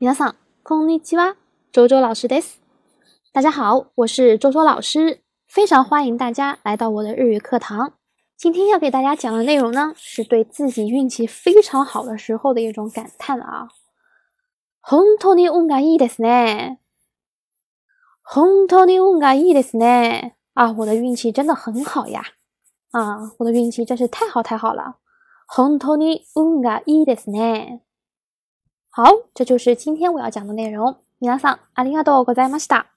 皆さん、こんにちは。周周老师です。大家好，我是周周老师，非常欢迎大家来到我的日语课堂。今天要给大家讲的内容呢，是对自己运气非常好的时候的一种感叹啊。本当に運がいいですね。本当に運がいいですね。啊，我的运气真的很好呀！啊，我的运气真是太好太好了。本当に運がいいですね。 好，这就是今天我要讲的内容。皆さんありがとうございました。